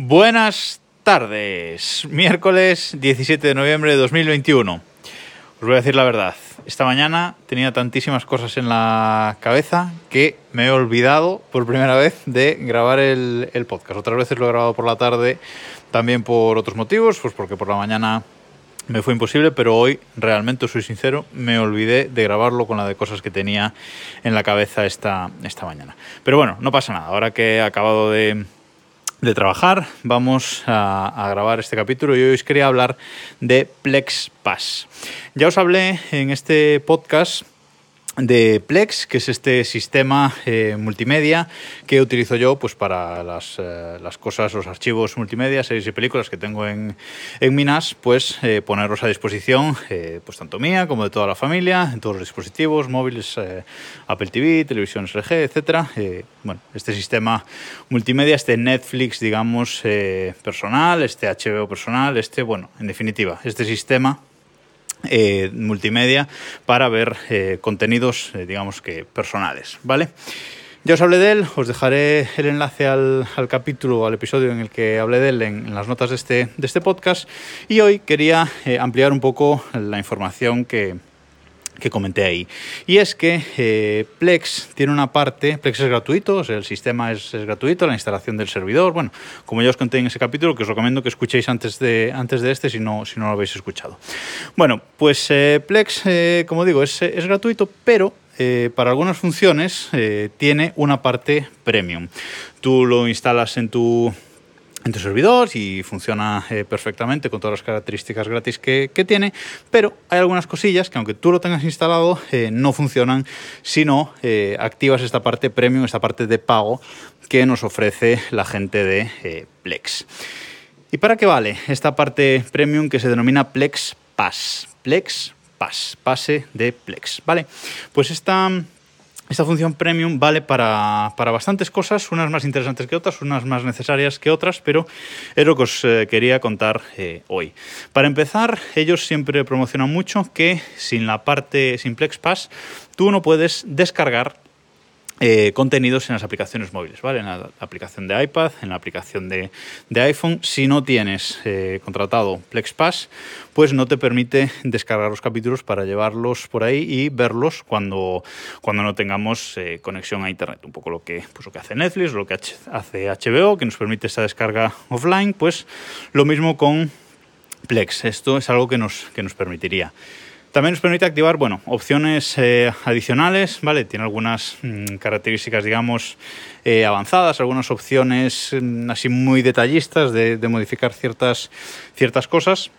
Buenas tardes, miércoles 17 de noviembre de 2021. Os voy a decir la verdad, esta mañana tenía tantísimas cosas en la cabeza que me he olvidado por primera vez de grabar el, podcast. Otras veces lo he grabado por la tarde, también por otros motivos, pues porque por la mañana me fue imposible, pero hoy realmente, soy sincero, me olvidé de grabarlo con la de cosas que tenía en la cabeza esta, esta mañana. Pero bueno, no pasa nada. Ahora que he acabado de, de trabajar, vamos a, grabar este capítulo y hoy os quería hablar de Plex Pass. Ya os hablé en este podcast de Plex, que es este sistema eh, multimedia que utilizo yo pues, para las, eh, las, cosas, los archivos multimedia, series y películas que tengo en, en mi NAS, pues eh, ponerlos a disposición, pues tanto mía como de toda la familia, en todos los dispositivos, móviles, Apple TV, televisiones LG, etc. bueno, este sistema multimedia, este Netflix, digamos, personal, este HBO personal, este, bueno, en definitiva, este sistema eh, multimedia para ver eh, contenidos, eh, digamos que personales, ¿vale? Ya os hablé de él, os dejaré el enlace al, al capítulo, al episodio en el que hablé de él en, en las notas de este, de este, podcast y hoy quería ampliar un poco la información que, que comenté ahí. Y es que eh, Plex tiene una parte, Plex es gratuito, o sea, el sistema es, gratuito, la instalación del servidor, bueno, como ya os conté en ese capítulo, que os recomiendo que escuchéis antes de, antes de este si no, si no lo habéis escuchado. Bueno, pues eh, Plex, eh, como digo, es, es gratuito, pero para algunas funciones tiene una parte premium. Tú lo instalas en tu, en tu servidor y funciona eh, perfectamente con todas las características gratis que, tiene, pero hay algunas cosillas que aunque tú lo tengas instalado eh, no funcionan si no eh, activas esta parte premium, esta parte de pago que nos ofrece la gente de Plex. ¿Y para qué vale esta parte premium que se denomina Plex Pass? Plex Pass, pase de Plex, ¿vale? Pues esta, esta función premium vale para, para, bastantes cosas, unas más interesantes que otras, unas más necesarias que otras, pero es lo que os eh, quería contar eh, hoy. Para empezar, ellos siempre promocionan mucho que sin la parte, sin Plex Pass, tú no puedes descargar eh, contenidos en las aplicaciones móviles, ¿vale? En la aplicación de iPad, en la aplicación de, de iPhone. Si no tienes eh, contratado PlexPass, pues no te permite descargar los capítulos para llevarlos por ahí y verlos cuando, cuando no tengamos eh, conexión a Internet. Un poco lo que, pues lo que hace Netflix, lo que hace HBO, que nos permite esta descarga offline, pues lo mismo con Plex. Esto es algo que nos, que nos permitiría. También nos permite activar, bueno, opciones eh, adicionales, ¿vale? Tiene algunas mmm, características, digamos, eh, avanzadas, algunas opciones mmm, así muy detallistas de, modificar ciertas, ciertas cosas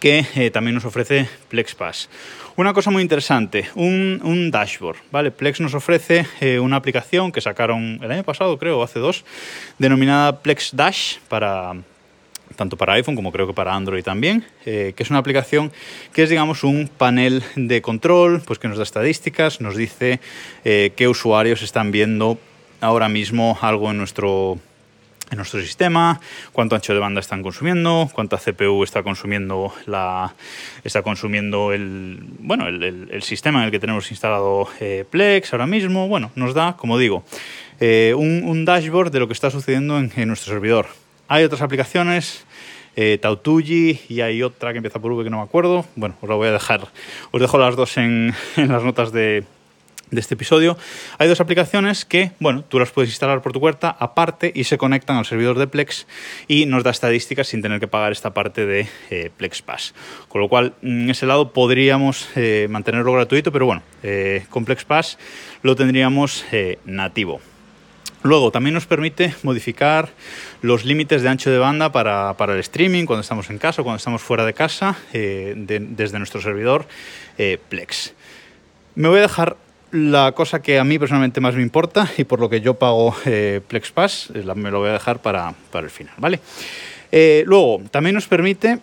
que eh, también nos ofrece PlexPass. Una cosa muy interesante, un, un dashboard, ¿vale? Plex nos ofrece eh, una aplicación que sacaron el año pasado, creo, hace dos, denominada Plex Dash para tanto para iPhone como creo que para Android también, eh, que es una aplicación que es, digamos, un panel de control, pues que nos da estadísticas, nos dice eh, qué usuarios están viendo ahora mismo algo en nuestro en nuestro sistema, cuánto ancho de banda están consumiendo, cuánta CPU está consumiendo la está consumiendo el bueno el, el, sistema en el que tenemos instalado eh, Plex ahora mismo. Bueno, nos da, como digo, un, dashboard de lo que está sucediendo en, en nuestro servidor. Hay otras aplicaciones, eh, y hay otra que empieza por V que no me acuerdo. Bueno, os la voy a dejar, os dejo las dos en, las notas de, este episodio. Hay dos aplicaciones que, bueno, tú las puedes instalar por tu cuenta aparte y se conectan al servidor de Plex y nos da estadísticas sin tener que pagar esta parte de eh, Plex Pass. Con lo cual, en ese lado podríamos eh, mantenerlo gratuito, pero bueno, eh, con Plex Pass lo tendríamos eh, nativo. Luego, también nos permite modificar los límites de ancho de banda para, para, el streaming, cuando estamos en casa o cuando estamos fuera de casa, eh, de, desde nuestro servidor eh, Plex. Me voy a dejar la cosa que a mí personalmente más me importa y por lo que yo pago eh, Plex Pass, me lo voy a dejar para, para el final, ¿vale? Eh, luego, también nos permite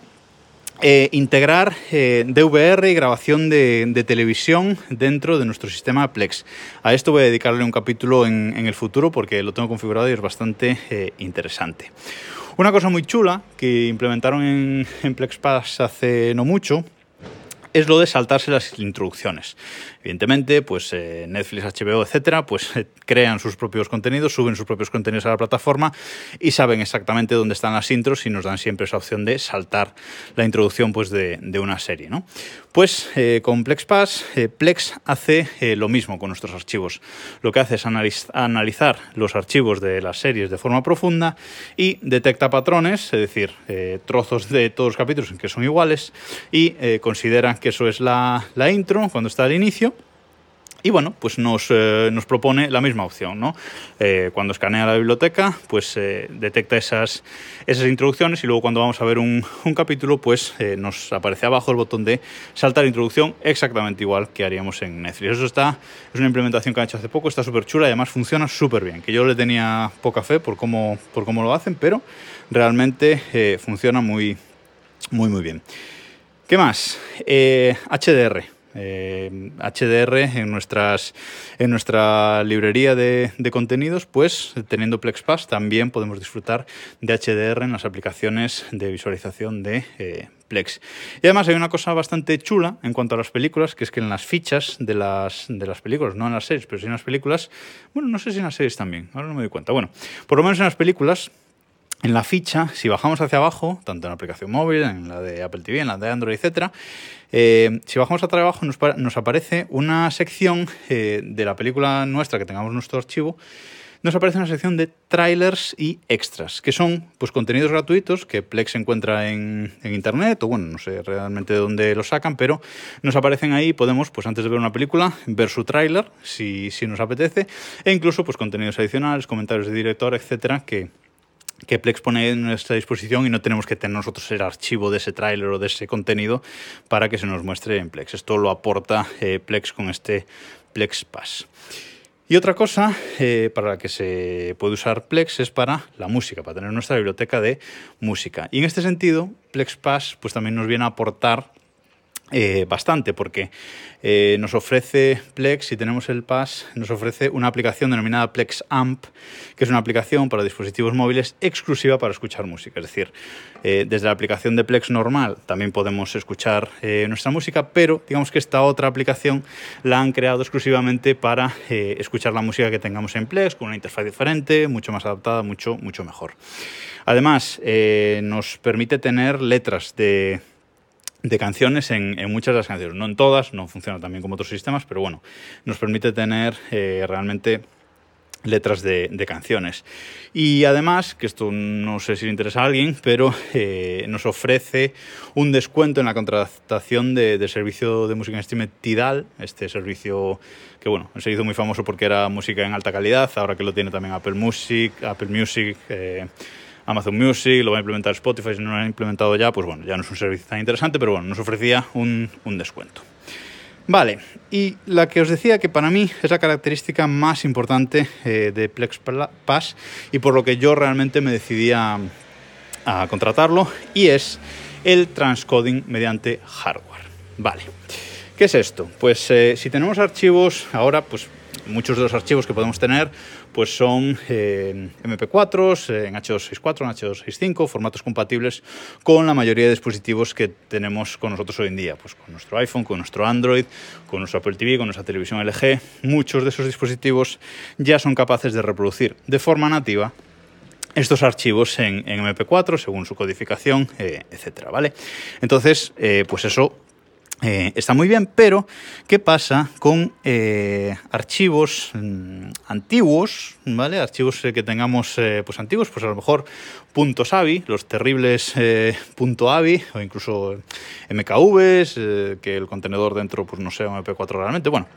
eh, integrar eh, DVR y grabación de, televisión dentro de nuestro sistema Plex. A esto voy a dedicarle un capítulo en, el futuro porque lo tengo configurado y es bastante eh, interesante. Una cosa muy chula que implementaron en, en PlexPass hace no mucho es lo de saltarse las introducciones. Evidentemente, pues eh, Netflix, HBO, etcétera, pues eh, crean sus propios contenidos, suben sus propios contenidos a la plataforma y saben exactamente dónde están las intros y nos dan siempre esa opción de saltar la introducción pues, de, una serie. ¿no? Pues eh, con PlexPass, Plex hace lo mismo con nuestros archivos. Lo que hace es analizar los archivos de las series de forma profunda y detecta patrones, es decir, trozos de todos los capítulos en que son iguales y considera que eso es la, la intro cuando está al inicio y bueno, pues nos, eh, nos propone la misma opción, ¿no? Eh, cuando escanea la biblioteca, pues eh, detecta esas, esas introducciones y luego cuando vamos a ver un, capítulo, pues nos aparece abajo el botón de saltar introducción, exactamente igual que haríamos en Netflix. Eso está, es una implementación que han hecho hace poco, está súper chula y además funciona súper bien, que yo le tenía poca fe por cómo, por cómo lo hacen, pero realmente funciona muy, muy, muy bien. ¿Qué más? HDR. HDR eh, en, nuestras, en nuestra librería de, contenidos, pues teniendo PlexPass también podemos disfrutar de HDR en las aplicaciones de visualización de eh, Plex. Y además hay una cosa bastante chula en cuanto a las películas, que es que en las fichas de las, de las películas, no en las series, pero sí en las películas, bueno, no sé si en las series también, ahora no me doy cuenta. Bueno, por lo menos en las películas en la ficha, si bajamos hacia abajo, tanto en la aplicación móvil, en la de Apple TV, en la de Android, etc., eh, si bajamos hacia abajo nos, aparece una sección eh, de la película nuestra que tengamos nuestro archivo, nos aparece una sección de trailers y extras, que son pues, contenidos gratuitos que Plex encuentra en, internet, o bueno, no sé realmente de dónde los sacan, pero nos aparecen ahí, podemos, pues antes de ver una película, ver su tráiler, si, si nos apetece, e incluso pues contenidos adicionales, comentarios de director, etcétera, que que Plex pone en nuestra disposición y no tenemos que tener nosotros el archivo de ese tráiler o de ese contenido para que se nos muestre en Plex. Esto lo aporta eh, Plex con este Plex Pass. Y otra cosa eh, para la que se puede usar Plex es para la música, para tener nuestra biblioteca de música. Y en este sentido, Plex Pass pues, también nos viene a aportar eh, bastante porque eh, nos ofrece Plex, si tenemos el Pass, nos ofrece una aplicación denominada Plex Amp, que es una aplicación para dispositivos móviles exclusiva para escuchar música. Es decir, eh, desde la aplicación de Plex normal también podemos escuchar nuestra música, pero digamos que esta otra aplicación la han creado exclusivamente para escuchar la música que tengamos en Plex, con una interfaz diferente, mucho más adaptada, mucho, mucho mejor. Además, nos permite tener letras de de canciones en, muchas de las canciones, no en todas, no funciona también como otros sistemas, pero bueno, nos permite tener eh, realmente letras de, canciones. Y además, que esto no sé si le interesa a alguien, pero eh, nos ofrece un descuento en la contratación de, servicio de música en streaming Tidal, este servicio que bueno, se hizo muy famoso porque era música en alta calidad, ahora que lo tiene también Apple Music, Apple Music. Eh, Amazon Music, lo va a implementar Spotify, si no lo han implementado ya, pues bueno, ya no es un servicio tan interesante, pero bueno, nos ofrecía un, descuento. Vale, y la que os decía que para mí es la característica más importante eh, de Plex Pass y por lo que yo realmente me decidí a, contratarlo y es el transcoding mediante hardware. Vale, ¿qué es esto? Pues eh, si tenemos archivos, ahora pues muchos de los archivos que podemos tener pues son eh, MP4s, eh, en H264, en H265, formatos compatibles con la mayoría de dispositivos que tenemos con nosotros hoy en día, pues con nuestro iPhone, con nuestro Android, con nuestro Apple TV, con nuestra televisión LG. Muchos de esos dispositivos ya son capaces de reproducir de forma nativa estos archivos en, MP4 según su codificación, eh, etcétera, ¿vale? Entonces, pues eso eh, está muy bien, pero ¿qué pasa con eh, archivos mm, antiguos, ¿vale? Archivos eh, que tengamos pues antiguos, pues a lo mejor puntos .avi, los terribles .avi o incluso MKVs, que el contenedor dentro pues no sea un MP4 realmente. Bueno,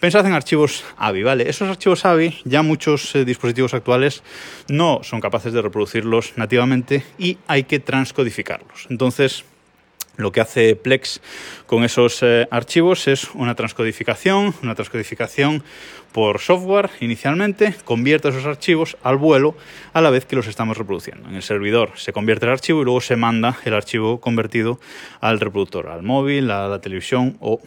Pensad en archivos AVI, ¿vale? Esos archivos AVI ya muchos dispositivos actuales no son capaces de reproducirlos nativamente y hay que transcodificarlos. Entonces, lo que hace Plex con esos eh, archivos es una transcodificación, una transcodificación por software inicialmente, convierte esos archivos al vuelo a la vez que los estamos reproduciendo. En el servidor se convierte el archivo y luego se manda el archivo convertido al reproductor, al móvil, a la televisión o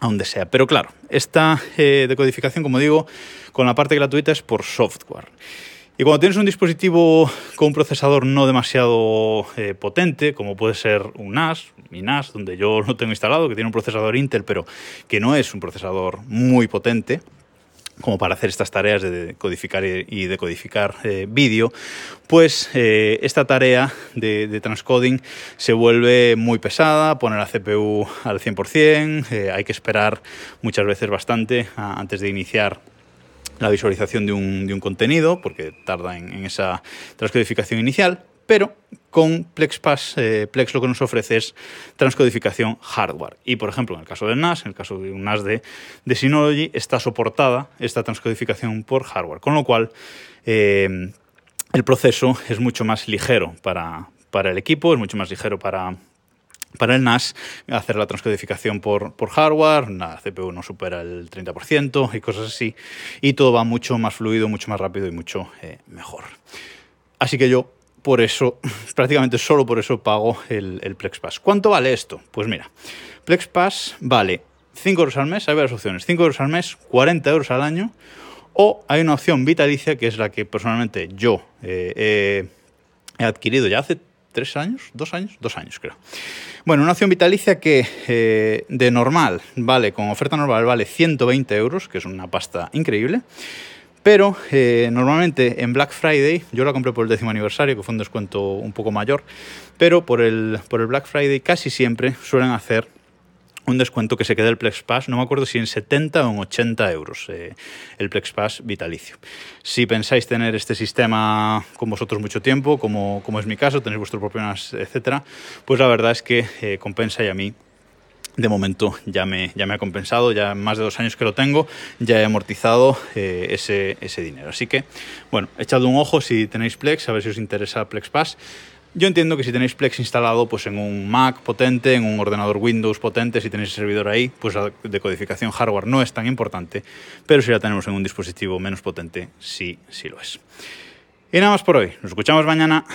a donde sea. Pero claro, esta eh, decodificación, como digo, con la parte gratuita es por software. Y cuando tienes un dispositivo con un procesador no demasiado eh, potente, como puede ser un NAS, mi NAS, donde yo lo tengo instalado, que tiene un procesador Intel, pero que no es un procesador muy potente, como para hacer estas tareas de codificar y decodificar eh, vídeo, pues eh, esta tarea de, transcoding se vuelve muy pesada, pone la CPU al 100%, hay que esperar muchas veces bastante antes de iniciar la visualización de un, contenido, porque tarda en, esa transcodificación inicial, pero con PlexPass, eh, Plex lo que nos ofrece es transcodificación hardware. Y por ejemplo, en el caso del NAS, en el caso de un NAS de, de Synology, está soportada esta transcodificación por hardware, con lo cual eh, el proceso es mucho más ligero para, para el equipo, es mucho más ligero para, para el NAS, hacer la transcodificación por, por, hardware, la CPU no supera el 30% y cosas así, y todo va mucho más fluido, mucho más rápido y mucho eh, mejor. Así que yo, por eso, prácticamente solo por eso pago el, el PlexPass. ¿Cuánto vale esto? Pues mira, PlexPass vale 5 euros al mes, hay varias opciones, 5 euros al mes, 40 euros al año, o hay una opción vitalicia que es la que personalmente yo eh, he adquirido ya hace tres años, dos años, dos años creo. Bueno, una opción vitalicia que eh, de normal vale, con oferta normal vale 120 euros, que es una pasta increíble. Pero eh, normalmente en Black Friday, yo la compré por el décimo aniversario, que fue un descuento un poco mayor, pero por el, por el Black Friday casi siempre suelen hacer un descuento que se queda el Plex Pass, no me acuerdo si en 70 o en 80 euros eh, el Plex Pass vitalicio. Si pensáis tener este sistema con vosotros mucho tiempo, como, como es mi caso, tenéis vuestro propio NAS, etcétera, pues la verdad es que eh, compensa y a mí de momento ya me, ya me ha compensado, ya más de dos años que lo tengo, ya he amortizado eh, ese, ese dinero. Así que, bueno, echad un ojo si tenéis Plex, a ver si os interesa Plex Pass. Yo entiendo que si tenéis Plex instalado pues en un Mac potente, en un ordenador Windows potente, si tenéis el servidor ahí, pues la decodificación hardware no es tan importante, pero si la tenemos en un dispositivo menos potente, sí, sí lo es. Y nada más por hoy. Nos escuchamos mañana.